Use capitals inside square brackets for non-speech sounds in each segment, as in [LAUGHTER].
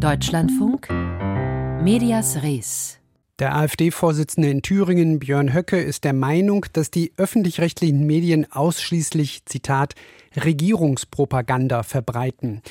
Deutschlandfunk Medias Res. Der AfD-Vorsitzende in Thüringen, Björn Höcke, ist der Meinung, dass die öffentlich-rechtlichen Medien ausschließlich, Zitat, Regierungspropaganda verbreiten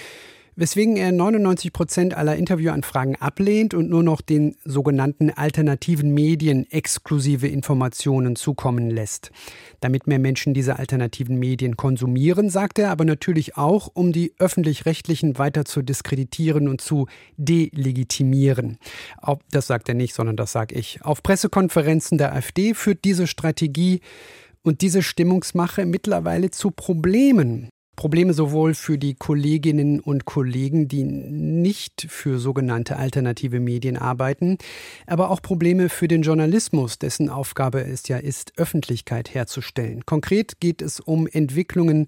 weswegen er 99 Prozent aller Interviewanfragen ablehnt und nur noch den sogenannten alternativen Medien exklusive Informationen zukommen lässt. Damit mehr Menschen diese alternativen Medien konsumieren, sagt er, aber natürlich auch, um die öffentlich-rechtlichen weiter zu diskreditieren und zu delegitimieren. Das sagt er nicht, sondern das sage ich. Auf Pressekonferenzen der AfD führt diese Strategie und diese Stimmungsmache mittlerweile zu Problemen. Probleme sowohl für die Kolleginnen und Kollegen, die nicht für sogenannte alternative Medien arbeiten, aber auch Probleme für den Journalismus, dessen Aufgabe es ja ist, Öffentlichkeit herzustellen. Konkret geht es um Entwicklungen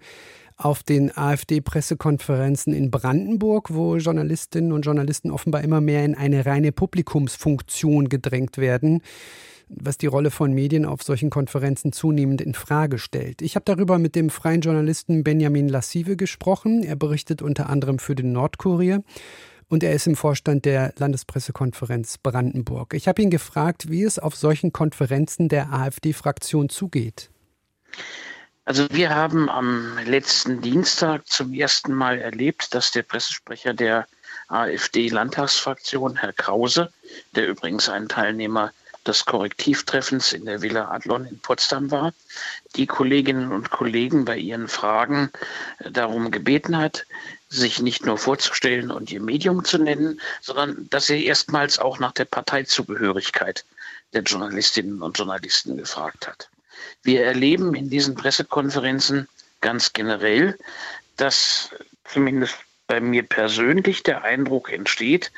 auf den AfD-Pressekonferenzen in Brandenburg, wo Journalistinnen und Journalisten offenbar immer mehr in eine reine Publikumsfunktion gedrängt werden was die Rolle von Medien auf solchen Konferenzen zunehmend in Frage stellt. Ich habe darüber mit dem freien Journalisten Benjamin Lassive gesprochen. Er berichtet unter anderem für den Nordkurier und er ist im Vorstand der Landespressekonferenz Brandenburg. Ich habe ihn gefragt, wie es auf solchen Konferenzen der AfD-Fraktion zugeht. Also wir haben am letzten Dienstag zum ersten Mal erlebt, dass der Pressesprecher der AfD-Landtagsfraktion, Herr Krause, der übrigens ein Teilnehmer des Korrektivtreffens in der Villa Adlon in Potsdam war, die Kolleginnen und Kollegen bei ihren Fragen äh, darum gebeten hat, sich nicht nur vorzustellen und ihr Medium zu nennen, sondern dass sie erstmals auch nach der Parteizugehörigkeit der Journalistinnen und Journalisten gefragt hat. Wir erleben in diesen Pressekonferenzen ganz generell, dass zumindest bei mir persönlich der Eindruck entsteht,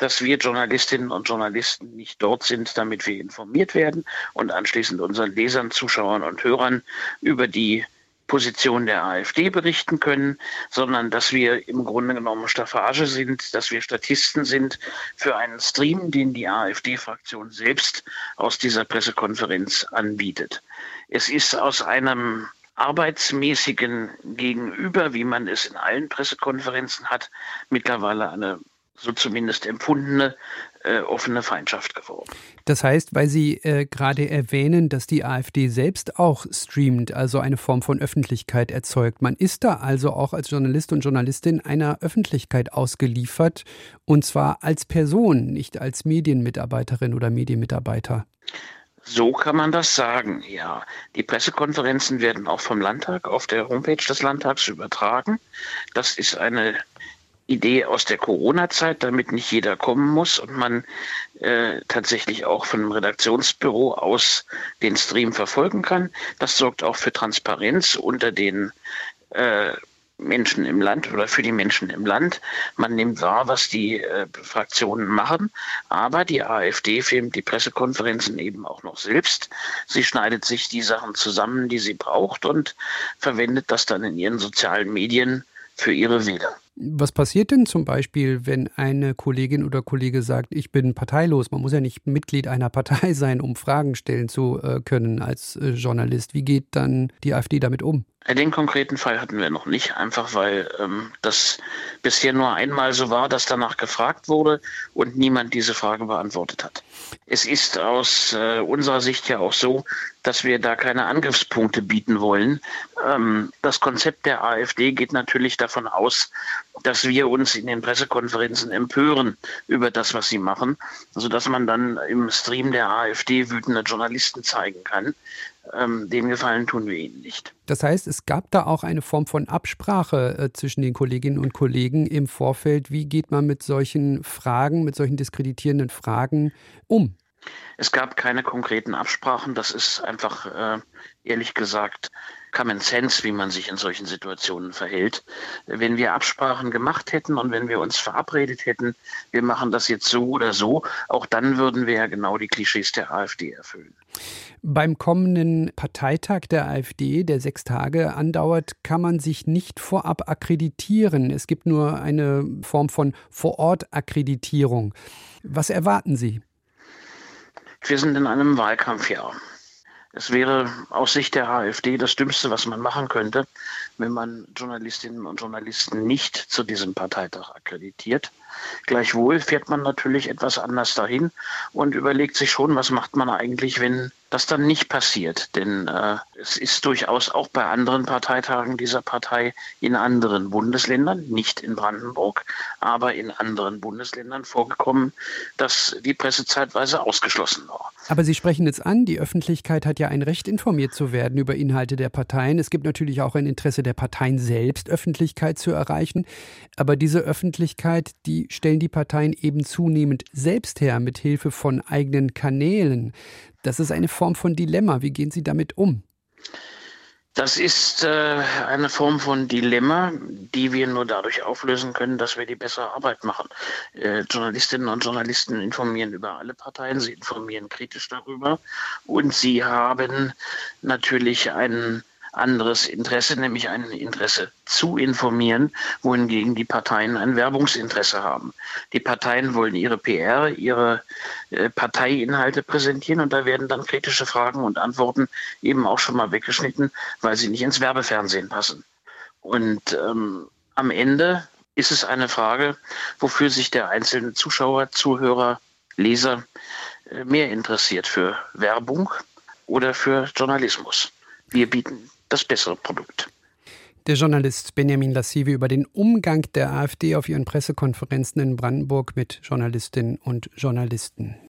dass wir Journalistinnen und Journalisten nicht dort sind, damit wir informiert werden und anschließend unseren Lesern, Zuschauern und Hörern über die Position der AfD berichten können, sondern dass wir im Grunde genommen Staffage sind, dass wir Statisten sind für einen Stream, den die AfD-Fraktion selbst aus dieser Pressekonferenz anbietet. Es ist aus einem arbeitsmäßigen Gegenüber, wie man es in allen Pressekonferenzen hat, mittlerweile eine so zumindest empfundene äh, offene Feindschaft geworden. Das heißt, weil Sie äh, gerade erwähnen, dass die AfD selbst auch streamt, also eine Form von Öffentlichkeit erzeugt. Man ist da also auch als Journalist und Journalistin einer Öffentlichkeit ausgeliefert und zwar als Person, nicht als Medienmitarbeiterin oder Medienmitarbeiter. So kann man das sagen, ja. Die Pressekonferenzen werden auch vom Landtag auf der Homepage des Landtags übertragen. Das ist eine Idee aus der Corona-Zeit, damit nicht jeder kommen muss und man äh, tatsächlich auch von einem Redaktionsbüro aus den Stream verfolgen kann. Das sorgt auch für Transparenz unter den äh, Menschen im Land oder für die Menschen im Land. Man nimmt wahr, was die äh, Fraktionen machen, aber die AfD filmt die Pressekonferenzen eben auch noch selbst. Sie schneidet sich die Sachen zusammen, die sie braucht und verwendet das dann in ihren sozialen Medien für ihre Wähler. Was passiert denn zum Beispiel, wenn eine Kollegin oder Kollege sagt, ich bin parteilos? Man muss ja nicht Mitglied einer Partei [LAUGHS] sein, um Fragen stellen zu äh, können als äh, Journalist. Wie geht dann die AfD damit um? Den konkreten Fall hatten wir noch nicht, einfach weil ähm, das bisher nur einmal so war, dass danach gefragt wurde und niemand diese Frage beantwortet hat. Es ist aus äh, unserer Sicht ja auch so, dass wir da keine Angriffspunkte bieten wollen. Ähm, das Konzept der AfD geht natürlich davon aus, dass wir uns in den Pressekonferenzen empören über das, was sie machen, sodass man dann im Stream der AfD wütende Journalisten zeigen kann. Ähm, den Gefallen tun wir ihnen nicht. Das heißt, es gab da auch eine Form von Absprache äh, zwischen den Kolleginnen und Kollegen im Vorfeld. Wie geht man mit solchen Fragen, mit solchen diskreditierenden Fragen um? Es gab keine konkreten Absprachen. Das ist einfach, äh, ehrlich gesagt, Common Sense, wie man sich in solchen Situationen verhält. Wenn wir Absprachen gemacht hätten und wenn wir uns verabredet hätten, wir machen das jetzt so oder so, auch dann würden wir ja genau die Klischees der AfD erfüllen. Beim kommenden Parteitag der AfD, der sechs Tage andauert, kann man sich nicht vorab akkreditieren. Es gibt nur eine Form von Vorort-Akkreditierung. Was erwarten Sie? Wir sind in einem Wahlkampfjahr. Es wäre aus Sicht der AfD das Dümmste, was man machen könnte, wenn man Journalistinnen und Journalisten nicht zu diesem Parteitag akkreditiert. Gleichwohl fährt man natürlich etwas anders dahin und überlegt sich schon, was macht man eigentlich, wenn das dann nicht passiert. Denn äh, es ist durchaus auch bei anderen Parteitagen dieser Partei in anderen Bundesländern, nicht in Brandenburg, aber in anderen Bundesländern vorgekommen, dass die Presse zeitweise ausgeschlossen war. Aber Sie sprechen jetzt an, die Öffentlichkeit hat ja ein Recht, informiert zu werden über Inhalte der Parteien. Es gibt natürlich auch ein Interesse der Parteien selbst, Öffentlichkeit zu erreichen. Aber diese Öffentlichkeit, die stellen die Parteien eben zunehmend selbst her, mit Hilfe von eigenen Kanälen. Das ist eine Form von Dilemma. Wie gehen Sie damit um? Das ist äh, eine Form von Dilemma, die wir nur dadurch auflösen können, dass wir die bessere Arbeit machen. Äh, Journalistinnen und Journalisten informieren über alle Parteien, sie informieren kritisch darüber und sie haben natürlich einen anderes Interesse, nämlich ein Interesse zu informieren, wohingegen die Parteien ein Werbungsinteresse haben. Die Parteien wollen ihre PR, ihre äh, Parteiinhalte präsentieren und da werden dann kritische Fragen und Antworten eben auch schon mal weggeschnitten, weil sie nicht ins Werbefernsehen passen. Und ähm, am Ende ist es eine Frage, wofür sich der einzelne Zuschauer, Zuhörer, Leser äh, mehr interessiert, für Werbung oder für Journalismus. Wir bieten das bessere Produkt. Der Journalist Benjamin Lassive über den Umgang der AfD auf ihren Pressekonferenzen in Brandenburg mit Journalistinnen und Journalisten.